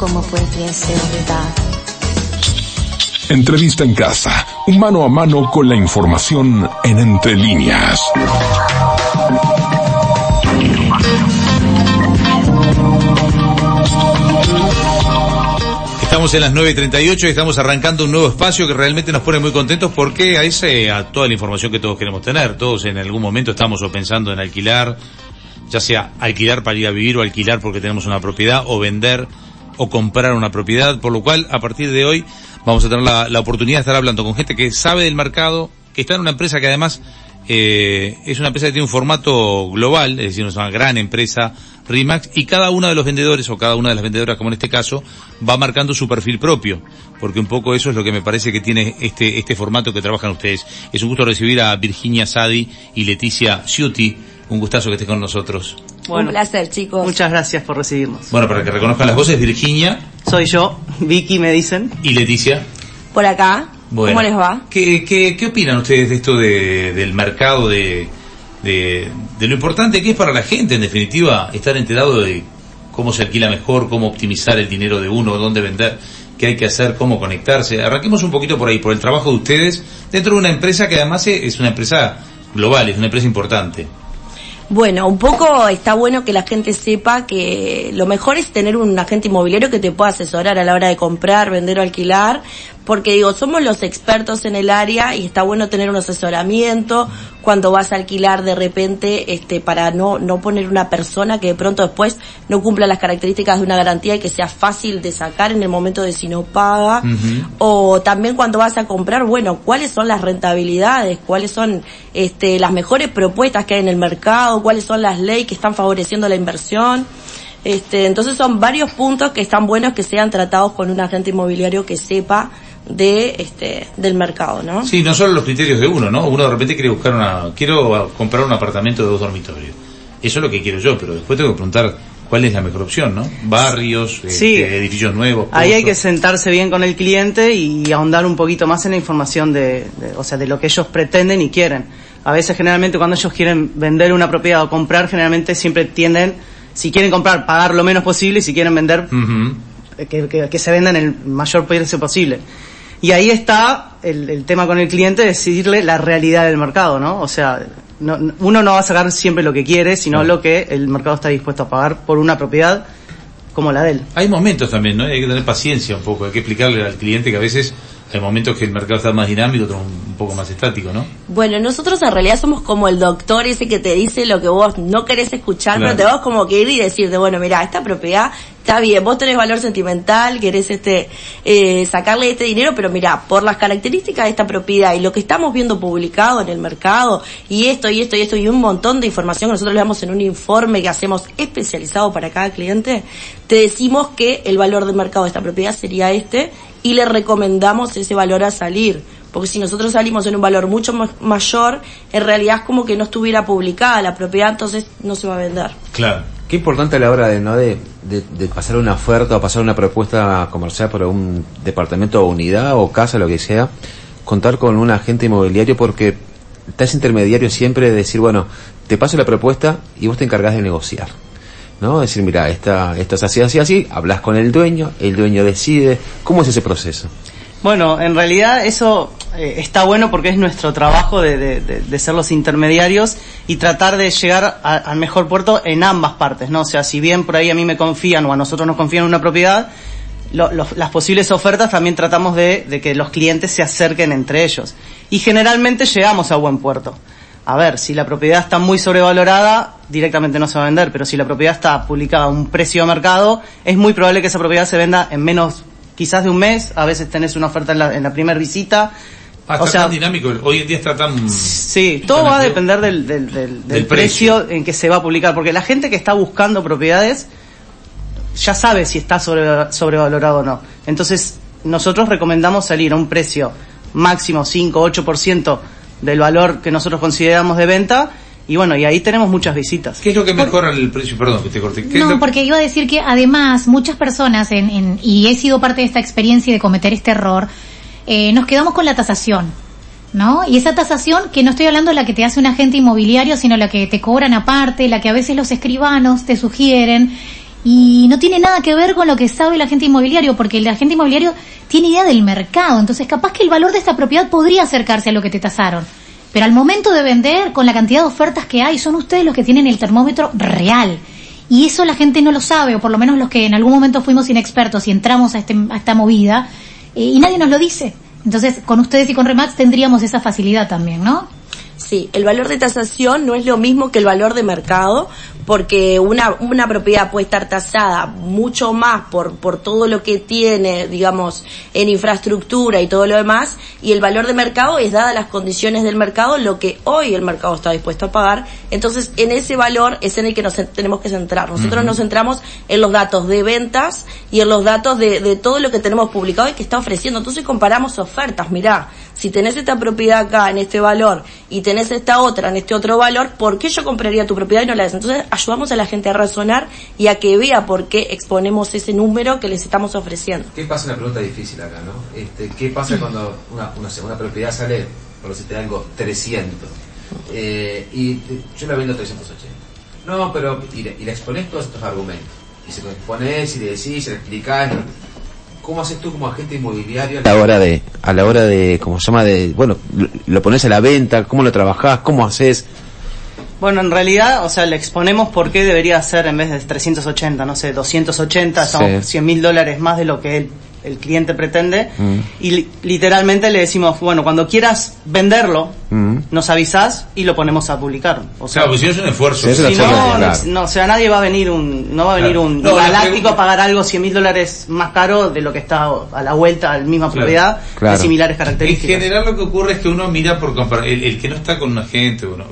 como pudiese olvidar. Entrevista en casa, un mano a mano con la información en entre líneas. Estamos en las 9.38 y estamos arrancando un nuevo espacio que realmente nos pone muy contentos porque a ese, a toda la información que todos queremos tener. Todos en algún momento estamos o pensando en alquilar, ya sea alquilar para ir a vivir o alquilar porque tenemos una propiedad o vender o comprar una propiedad, por lo cual a partir de hoy vamos a tener la, oportunidad de estar hablando con gente que sabe del mercado, que está en una empresa que además eh, es una empresa que tiene un formato global, es decir, una gran empresa, RIMAX, y cada uno de los vendedores o cada una de las vendedoras, como en este caso, va marcando su perfil propio, porque un poco eso es lo que me parece que tiene este, este formato que trabajan ustedes. Es un gusto recibir a Virginia Sadi y Leticia Ciuti. Un gustazo que estés con nosotros. Un placer, chicos. Muchas gracias por recibirnos. Bueno, para que reconozcan las voces, Virginia. Soy yo, Vicky me dicen. Y Leticia. Por acá. Bueno, ¿Cómo les va? ¿Qué, qué, qué opinan ustedes de esto de, del mercado, de, de, de lo importante que es para la gente, en definitiva, estar enterado de cómo se alquila mejor, cómo optimizar el dinero de uno, dónde vender, qué hay que hacer, cómo conectarse? Arranquemos un poquito por ahí, por el trabajo de ustedes dentro de una empresa que además es una empresa global, es una empresa importante. Bueno, un poco está bueno que la gente sepa que lo mejor es tener un agente inmobiliario que te pueda asesorar a la hora de comprar, vender o alquilar, porque digo, somos los expertos en el área y está bueno tener un asesoramiento cuando vas a alquilar de repente, este, para no, no poner una persona que de pronto después no cumpla las características de una garantía y que sea fácil de sacar en el momento de si no paga. O también cuando vas a comprar, bueno, cuáles son las rentabilidades, cuáles son, este, las mejores propuestas que hay en el mercado, cuáles son las leyes que están favoreciendo la inversión. Este, entonces son varios puntos que están buenos que sean tratados con un agente inmobiliario que sepa de este del mercado, ¿no? Sí, no solo los criterios de uno, ¿no? Uno de repente quiere buscar una quiero comprar un apartamento de dos dormitorios. Eso es lo que quiero yo, pero después tengo que preguntar cuál es la mejor opción, ¿no? Barrios, sí. este, edificios nuevos. Ahí hay que sentarse bien con el cliente y ahondar un poquito más en la información de, de, o sea, de lo que ellos pretenden y quieren. A veces generalmente cuando ellos quieren vender una propiedad o comprar, generalmente siempre tienden, si quieren comprar, pagar lo menos posible y si quieren vender, uh -huh. que, que, que se vendan el mayor precio posible. Y ahí está el, el, tema con el cliente, decidirle la realidad del mercado, ¿no? O sea, no, uno no va a sacar siempre lo que quiere, sino no. lo que el mercado está dispuesto a pagar por una propiedad como la de él. Hay momentos también, ¿no? Hay que tener paciencia un poco, hay que explicarle al cliente que a veces hay momentos que el mercado está más dinámico, otros un poco más estático, ¿no? Bueno, nosotros en realidad somos como el doctor ese que te dice lo que vos no querés escuchar, claro. pero te vas como que ir y decirte, bueno, mira, esta propiedad está bien, vos tenés valor sentimental, querés este, eh, sacarle este dinero, pero mira, por las características de esta propiedad y lo que estamos viendo publicado en el mercado, y esto, y esto, y esto, y un montón de información que nosotros le damos en un informe que hacemos especializado para cada cliente, te decimos que el valor del mercado de esta propiedad sería este, y le recomendamos ese valor a salir. Porque si nosotros salimos en un valor mucho mayor, en realidad es como que no estuviera publicada la propiedad, entonces no se va a vender. Claro. Qué importante a la hora de, ¿no? de, de, de pasar una oferta o pasar una propuesta comercial por un departamento o unidad o casa, lo que sea, contar con un agente inmobiliario porque está ese intermediario siempre de decir, bueno, te paso la propuesta y vos te encargás de negociar. ¿No? Decir, mira, esta, esto es así, así, así, hablas con el dueño, el dueño decide. ¿Cómo es ese proceso? Bueno, en realidad eso eh, está bueno porque es nuestro trabajo de, de, ser los intermediarios y tratar de llegar al mejor puerto en ambas partes, ¿no? O sea, si bien por ahí a mí me confían o a nosotros nos confían en una propiedad, lo, las posibles ofertas también tratamos de, de que los clientes se acerquen entre ellos. Y generalmente llegamos a buen puerto a ver, si la propiedad está muy sobrevalorada, directamente no se va a vender, pero si la propiedad está publicada a un precio de mercado, es muy probable que esa propiedad se venda en menos, quizás de un mes, a veces tenés una oferta en la, en la primera visita. Ah, está o sea, tan dinámico, hoy en día está tan... Sí, todo va a depender del, del, del, del precio. precio en que se va a publicar, porque la gente que está buscando propiedades ya sabe si está sobre, sobrevalorado o no. Entonces, nosotros recomendamos salir a un precio máximo 5, 8% del valor que nosotros consideramos de venta y bueno, y ahí tenemos muchas visitas. ¿Qué es lo que mejora el precio? Perdón, que te corté. No, porque iba a decir que además muchas personas, en, en, y he sido parte de esta experiencia de cometer este error, eh, nos quedamos con la tasación. ¿No? Y esa tasación, que no estoy hablando de la que te hace un agente inmobiliario, sino la que te cobran aparte, la que a veces los escribanos te sugieren, y no tiene nada que ver con lo que sabe el agente inmobiliario, porque el agente inmobiliario tiene idea del mercado, entonces capaz que el valor de esta propiedad podría acercarse a lo que te tasaron. Pero al momento de vender, con la cantidad de ofertas que hay, son ustedes los que tienen el termómetro real. Y eso la gente no lo sabe, o por lo menos los que en algún momento fuimos inexpertos y entramos a, este, a esta movida, eh, y nadie nos lo dice. Entonces, con ustedes y con Remax tendríamos esa facilidad también, ¿no? Sí, el valor de tasación no es lo mismo que el valor de mercado, porque una, una propiedad puede estar tasada mucho más por, por todo lo que tiene, digamos, en infraestructura y todo lo demás, y el valor de mercado es dada las condiciones del mercado, lo que hoy el mercado está dispuesto a pagar. Entonces, en ese valor es en el que nos tenemos que centrar. Nosotros nos centramos en los datos de ventas y en los datos de, de todo lo que tenemos publicado y que está ofreciendo. Entonces comparamos ofertas, mirá, si tenés esta propiedad acá en este valor y tenés esta otra en este otro valor, ¿por qué yo compraría tu propiedad y no la des? Entonces ayudamos a la gente a razonar y a que vea por qué exponemos ese número que les estamos ofreciendo. ¿Qué pasa? Una pregunta difícil acá, ¿no? Este, ¿Qué pasa cuando una, una, una propiedad sale, por decirte algo, 300? Eh, y yo la vendo 380. No, pero y le, y le exponés todos estos argumentos. Y se lo exponés y le decís, se le explicás. ¿no? ¿Cómo haces tú como agente inmobiliario a la hora de, a la hora de, ¿cómo se llama? De, bueno, lo, lo pones a la venta, ¿cómo lo trabajás? ¿Cómo haces? Bueno, en realidad, o sea, le exponemos por qué debería ser en vez de 380, no sé, 280, estamos Sí. 100 mil dólares más de lo que él, el cliente pretende. Mm. Y li- literalmente le decimos, bueno, cuando quieras venderlo, Mm. nos avisás y lo ponemos a publicar. O sea, Claro, pues si no es un esfuerzo. Sí, eso si no, claro. no, o sea, nadie va a venir un, no va a venir Claro. un No, galáctico a pagar algo 100 mil dólares más caro de lo que está a la vuelta a la misma Claro. propiedad Claro. de similares En características. general lo que ocurre es que uno mira por comparación, el, el que no está con un agente, bueno,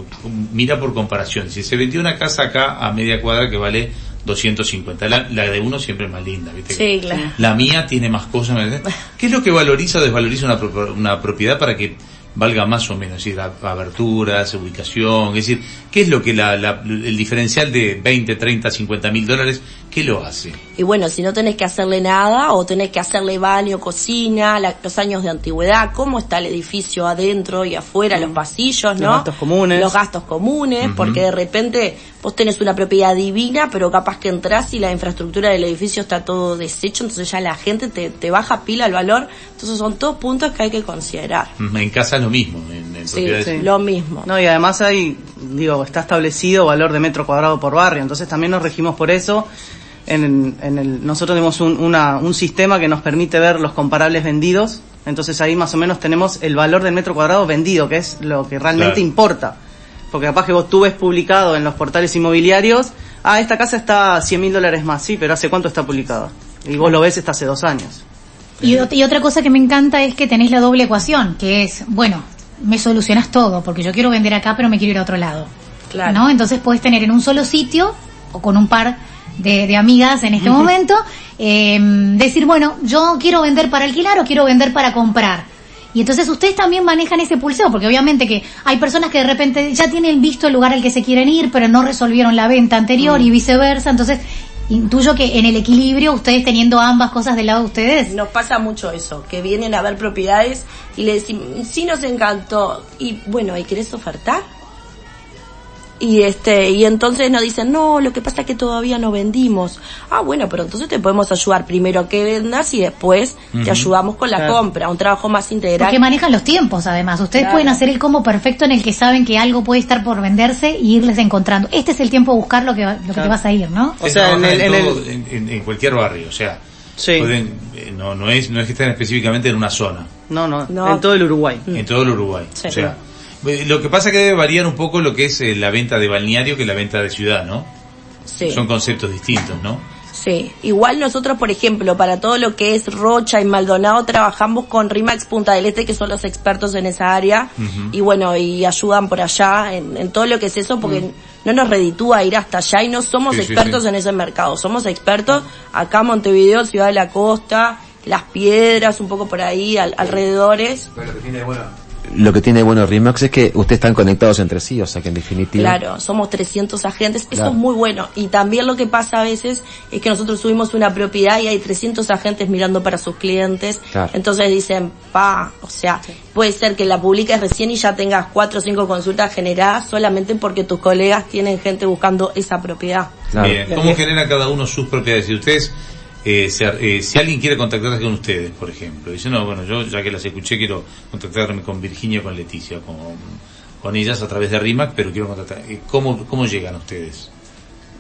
mira por comparación. Si se vendió una casa acá a media cuadra que vale 250, la, la de uno siempre es más linda, ¿viste? Sí, claro. La mía tiene más cosas. ¿Qué es lo que valoriza o desvaloriza una, pro- una propiedad para que valga más o menos? Es decir, aberturas, ubicación, es decir, ¿qué es lo que la, la- el diferencial de 20, 30, 50 mil dólares, qué lo hace? Y bueno, si no tenés que hacerle nada o tenés que hacerle baño, cocina, la- los años de antigüedad, cómo está el edificio adentro y afuera, los pasillos, ¿no? Los gastos comunes. Los gastos comunes, porque de repente vos tenés una propiedad divina, pero capaz que entras y la infraestructura del edificio está todo deshecho, entonces ya la gente te, te baja pila el valor. Entonces son todos puntos que hay que considerar. En casa lo mismo, en, en Sí, propiedades. sí. lo mismo. No, y además hay, digo, está establecido valor de metro cuadrado por barrio, entonces también nos regimos por eso. En, en el, nosotros tenemos un, una- un sistema que nos permite ver los comparables vendidos, entonces ahí más o menos tenemos el valor del metro cuadrado vendido, que es lo que realmente Claro. importa. Porque capaz que vos tú ves publicado en los portales inmobiliarios, ah, esta casa está a 100 mil dólares más, sí, pero ¿hace cuánto está publicada? Y vos lo ves, está hace dos años. Y, y otra cosa que me encanta es que tenéis la doble ecuación, que es, bueno, me solucionas todo, porque yo quiero vender acá, pero me quiero ir a otro lado. Claro. ¿No? Entonces puedes tener en un solo sitio, o con un par de, de amigas en este momento, eh, decir, bueno, yo quiero vender para alquilar o quiero vender para comprar. Y entonces ustedes también manejan ese pulseo, porque obviamente que hay personas que de repente ya tienen visto el lugar al que se quieren ir, pero no resolvieron la venta anterior y viceversa. Entonces, intuyo que en el equilibrio, ustedes teniendo ambas cosas del lado de ustedes, Nos pasa mucho eso, que vienen a ver propiedades y le decimos, sí nos encantó, y bueno, ¿y querés ofertar? Y este, y entonces nos dicen, no, lo que pasa es que todavía no vendimos. Ah, bueno, pero entonces te podemos ayudar primero a que vendas y después te ayudamos con la Claro. compra, un trabajo más integral. Porque manejan los tiempos, además. Ustedes Claro. pueden hacer el combo perfecto en el que saben que algo puede estar por venderse y irles encontrando. Este es el tiempo de buscar lo que, va- lo que te vas a ir, ¿no? O Se sea, en el- en todo- el- en- en- en cualquier barrio, o sea, Sí. pueden, eh, no, no es, no es que estén específicamente en una zona, No, no, No. en todo el Uruguay. en todo el Uruguay. Sí. O sea, lo que pasa es que debe variar un poco lo que es eh, la venta de balneario que la venta de ciudad, ¿no? Sí. Son conceptos distintos, ¿no? Sí, igual nosotros, por ejemplo, para todo lo que es Rocha y Maldonado, trabajamos con RIMAX Punta del Este, que son los expertos en esa área, y bueno, y ayudan por allá en, en todo lo que es eso, porque no nos reditúa ir hasta allá y no somos Sí, sí, expertos sí. en ese mercado, somos expertos acá en Montevideo, Ciudad de la Costa, Las Piedras, un poco por ahí, al- alrededores. Pero lo que tiene, bueno, lo que tiene bueno Remax es que ustedes están conectados entre sí, o sea que en definitiva... Claro, somos 300 agentes, eso Claro. es muy bueno. Y también lo que pasa a veces es que nosotros subimos una propiedad y hay 300 agentes mirando para sus clientes. Claro. Entonces dicen, pa, o sea, puede ser que la publiques recién y ya tengas cuatro o cinco consultas generadas solamente porque tus colegas tienen gente buscando esa propiedad. Claro. Bien, ¿cómo genera cada uno sus propiedades? Si ustedes, eh, se- eh, si alguien quiere contactarse con ustedes, por ejemplo, dice, no, bueno, yo ya que las escuché quiero contactarme con Virginia, con Leticia, con, con ellas a través de RIMAC, pero quiero contactar. eh, ¿Cómo, cómo llegan ustedes?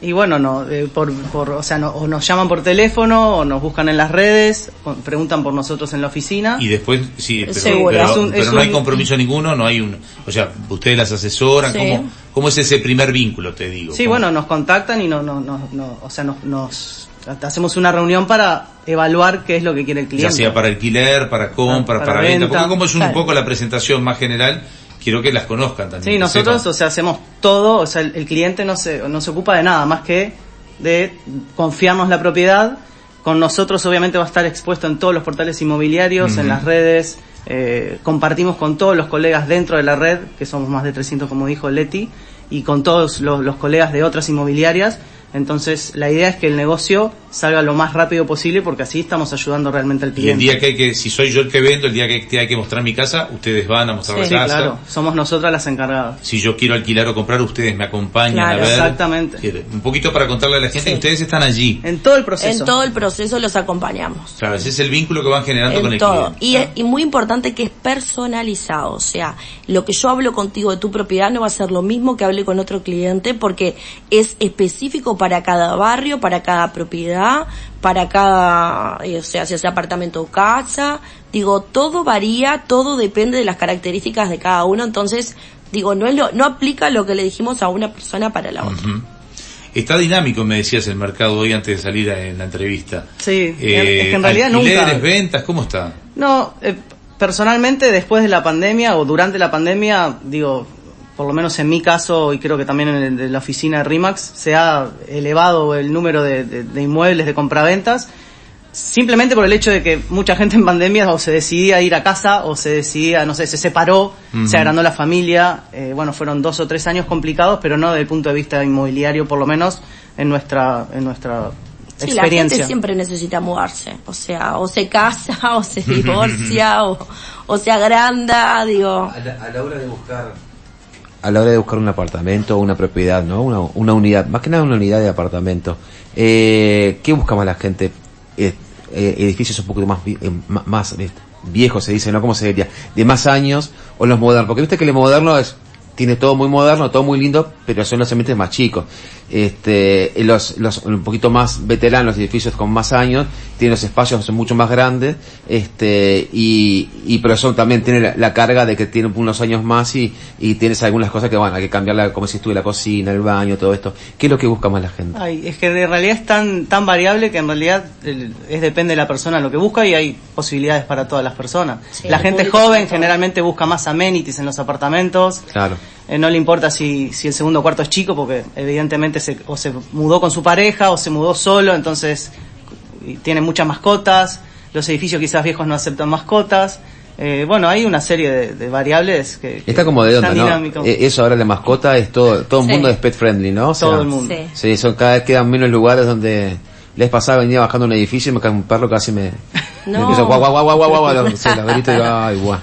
Y bueno, no, eh, por, por, o sea, no, o nos llaman por teléfono, o nos buscan en las redes, o preguntan por nosotros en la oficina. Y después, sí, pero, Seguro. pero- Es un- pero es no hay compromiso ninguno, no hay un, o sea, ustedes las asesoran, Sí. ¿cómo, ¿cómo es ese primer vínculo, te digo? Sí, ¿Cómo? bueno, nos contactan y no, no, no, no, o sea, nos, nos hacemos una reunión para evaluar qué es lo que quiere el ya cliente. sea para alquiler, para compra, Para para, venta, venta. porque como es un Claro. poco la presentación más general, quiero que las conozcan también. Sí, nosotros, sepan. o sea, hacemos todo, o sea, el, el cliente no se, no se ocupa de nada más que de confiarnos la propiedad. Con nosotros obviamente va a estar expuesto en todos los portales inmobiliarios, en las redes, eh, compartimos con todos los colegas dentro de la red, que somos más de 300 como dijo Leti, y con todos los, los colegas de otras inmobiliarias. Entonces, la idea es que el negocio salga lo más rápido posible porque así estamos ayudando realmente al Y el cliente. día que hay que, si soy yo el que vendo, el día que te hay que mostrar mi casa, ustedes van a mostrar Sí, la casa. claro, somos nosotras las encargadas. Si yo quiero alquilar o comprar, ustedes me acompañan Claro, a ver. exactamente. Un poquito para contarle a la gente Sí. que ustedes están allí. En todo el proceso. En todo el proceso los acompañamos. Claro, ese es el vínculo que van generando con en el todo. cliente. Y, y muy importante que es personalizado, o sea, lo que yo hablo contigo de tu propiedad no va a ser lo mismo que hable con otro cliente porque es específico para cada barrio, para cada propiedad, para cada, eh, o sea, si es apartamento o casa, digo, todo varía, todo depende de las características de cada uno, entonces, digo, no es lo, no aplica lo que le dijimos a una persona para la otra. Está dinámico, me decías, el mercado hoy antes de salir a- en la entrevista. Sí, Eh, es que en realidad alquileres, nunca. ventas, ¿cómo está? No, eh, personalmente después de la pandemia o durante la pandemia, digo, por lo menos en mi caso y creo que también en el de la oficina de RIMAX, se ha elevado el número de, de- de inmuebles de compraventas simplemente por el hecho de que mucha gente en pandemia o se decidía ir a casa o se decidía, no sé, se separó, se agrandó la familia, eh, bueno, fueron dos o tres años complicados, pero no desde el punto de vista inmobiliario, por lo menos en nuestra, en nuestra Sí, la experiencia. gente siempre necesita mudarse, o sea, o se casa, o se divorcia, o, o se agranda, digo, A la, a la hora de buscar a la hora de buscar un apartamento o una propiedad, ¿no? Una, unidad, más que nada una unidad de apartamento. Eh, ¿Qué busca más la gente? Eh, eh, edificios un poco más eh, más viejos se dice, ¿no? ¿Cómo se diría? De más años o los modernos, porque viste que el moderno es tiene todo muy moderno, todo muy lindo, pero son los ambientes más chicos. Este, y los, los un poquito más veteranos, los edificios con más años, tienen los espacios son mucho más grandes, este, y, y pero son también tiene la, la carga de que tienen unos años más y, y tienes algunas cosas que bueno, hay que cambiarla, como si estuve la cocina, el baño, todo esto. ¿Qué es lo que busca más la gente? Ay, es que de realidad es tan, tan variable que en realidad el- es depende de la persona lo que busca y hay posibilidades para todas las personas. Sí, la gente joven generalmente busca más amenities en los apartamentos. Claro. Eh, no le importa si, si el segundo cuarto es chico porque evidentemente se, o se mudó con su pareja o se mudó solo, entonces y tiene muchas mascotas. Los edificios quizás viejos no aceptan mascotas. Eh, bueno, hay una serie de, de variables que, que Está como de. Eh, Eso ahora la mascota es todo, todo el Sí. mundo es pet friendly, ¿no? O sea, Todo el mundo. Sí. Sí, son cada vez quedan menos lugares donde les pasaba, venía bajando un edificio y me cae un perro casi me, No. me guau guau guau guau guau guau, y ay, guau.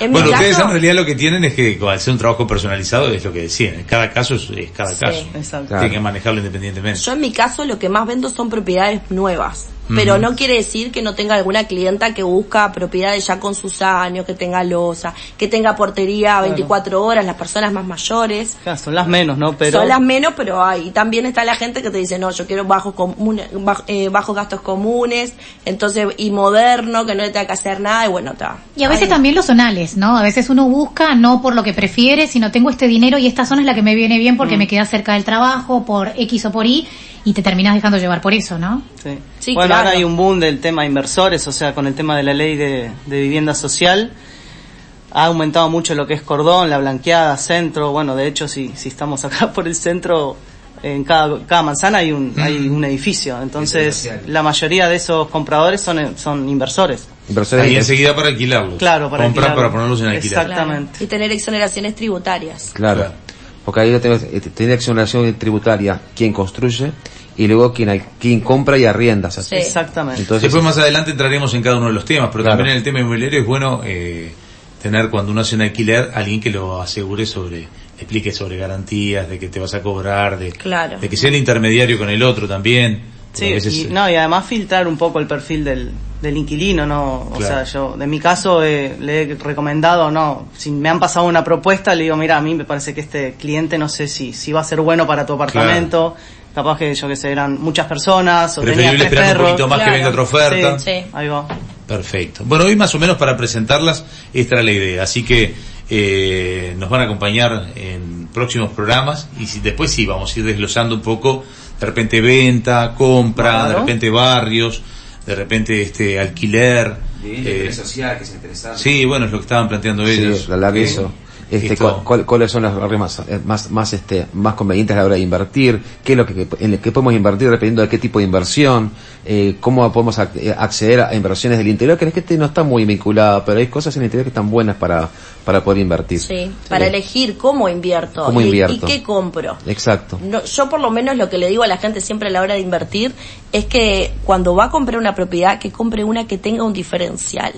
En Bueno, ustedes caso, en realidad lo que tienen es que al ser un trabajo personalizado es lo que decían, en cada caso es, es cada Sí. caso. Exacto. Claro. Tienen que manejarlo independientemente. yo en mi caso lo que más vendo son propiedades nuevas. Pero no quiere decir que no tenga alguna clienta que busca propiedades ya con sus años, que tenga losa, que tenga portería 24 horas, las personas más mayores. Claro, son las menos, ¿no? Pero Son las menos, pero hay. Y también está la gente que te dice, no, yo quiero bajos, comune- baj- eh, bajos gastos comunes, entonces, y moderno, que no le tenga que hacer nada, y bueno, está. Y a veces también los zonales, ¿no? A veces uno busca no por lo que prefiere, sino tengo este dinero y esta zona es la que me viene bien Mm. porque me queda cerca del trabajo, por X o por Y, y te terminas dejando llevar por eso, ¿no? Sí. Sí, bueno, claro. ahora hay un boom del tema inversores, o sea, con el tema de la ley de, de vivienda social. Ha aumentado mucho lo que es cordón, la blanqueada, centro. Bueno, de hecho, si, si estamos acá por el centro, en cada, cada manzana hay un, hay un edificio. Entonces, la mayoría de esos compradores son, son inversores. Inversores Ahí enseguida para alquilarlos. Claro, para Comprar alquilarlo. para ponerlos en alquiler. Exactamente. Y tener exoneraciones tributarias. Claro. Porque ahí tenemos, eh, tiene exoneración tributaria quien construye y luego quien, quien compra y arrienda. Sí. Exactamente. Entonces, Después más adelante entraremos en cada uno de los temas, pero Claro. también en el tema inmobiliario es bueno eh, tener cuando uno hace un alquiler alguien que lo asegure sobre, explique sobre garantías, de que te vas a cobrar, de, Claro. de que sea el intermediario con el otro también. Sí, A veces, y, eh, no, y además filtrar un poco el perfil del, del inquilino, ¿no? O Claro. sea, yo, de mi caso, eh, le he recomendado, no, si me han pasado una propuesta, le digo, mira, a mí me parece que este cliente no sé si, si va a ser bueno para tu apartamento, capaz que, yo que sé, eran muchas personas, o tenía Preferible tres esperar un perros. poquito más que venga otra oferta. Sí, Sí. ahí va. Perfecto. Bueno, hoy más o menos para presentarlas, esta era la idea. Así que eh, nos van a acompañar en próximos programas y si, después sí vamos a ir desglosando un poco, de repente venta, compra, Claro. de repente barrios, de repente este alquiler. eh, social, que es interesante. sí, bueno, es lo que estaban planteando ellos. Sí, la verdad que Eh, eso. Este, cu- cuál- ¿Cuáles son las barrios más, eh, más, más, este, más convenientes a la hora de invertir? ¿Qué es lo que, en que podemos invertir dependiendo de qué tipo de inversión? Eh, ¿Cómo podemos ac- eh, acceder a inversiones del interior? Que la gente no está muy vinculada, pero hay cosas en el interior que están buenas para, para poder invertir. Sí, para elegir cómo invierto ¿Cómo y, invierto? y qué compro. Exacto. No, yo por lo menos lo que le digo a la gente siempre a la hora de invertir es que cuando va a comprar una propiedad, que compre una que tenga un diferencial.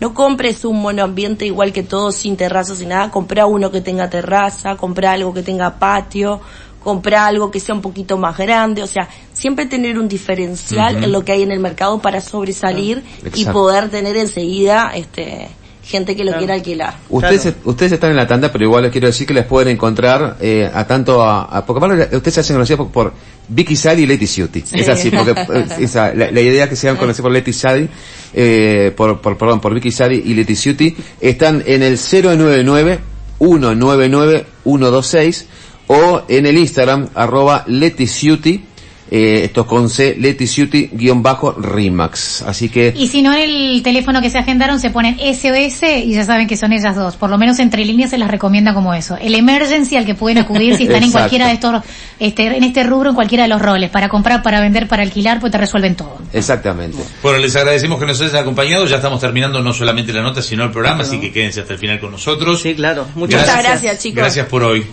No compres un monoambiente igual que todo, sin terraza, sin nada. Compra uno que tenga terraza, compra algo que tenga patio, compra algo que sea un poquito más grande. O sea, siempre tener un diferencial en lo que hay en el mercado para sobresalir y poder tener enseguida este gente que lo Claro. quiera alquilar. Ustedes, Claro. ustedes están en la tanda, pero igual les quiero decir que les pueden encontrar eh, a tanto a, a- porque aparte ustedes se hacen conocidos por, por Vicky Sadi y Leti Ciuti. Es así, porque esa, la, la idea que se han conocido por Leti Sadi, eh, por, por, perdón, por Vicky Sadi y Leti Ciuti, están en el 099 199 126 o en el Instagram arroba Ciuti, eh, esto es con C, Leti Ciuti guion bajo Rimax. Así que Y si no en el teléfono que se agendaron se ponen SOS y ya saben que son ellas dos. Por lo menos entre líneas se las recomienda como eso. El emergency al que pueden acudir si están en cualquiera de estos, este, en este rubro, en cualquiera de los roles. Para comprar, para vender, para alquilar, pues te resuelven todo. exactamente. Bueno, les agradecemos que nos hayan acompañado. Ya estamos terminando no solamente la nota, sino el programa, así que quédense hasta el final con nosotros. Sí, claro. Muchas Muchas gracias. gracias, chicos. Gracias por hoy.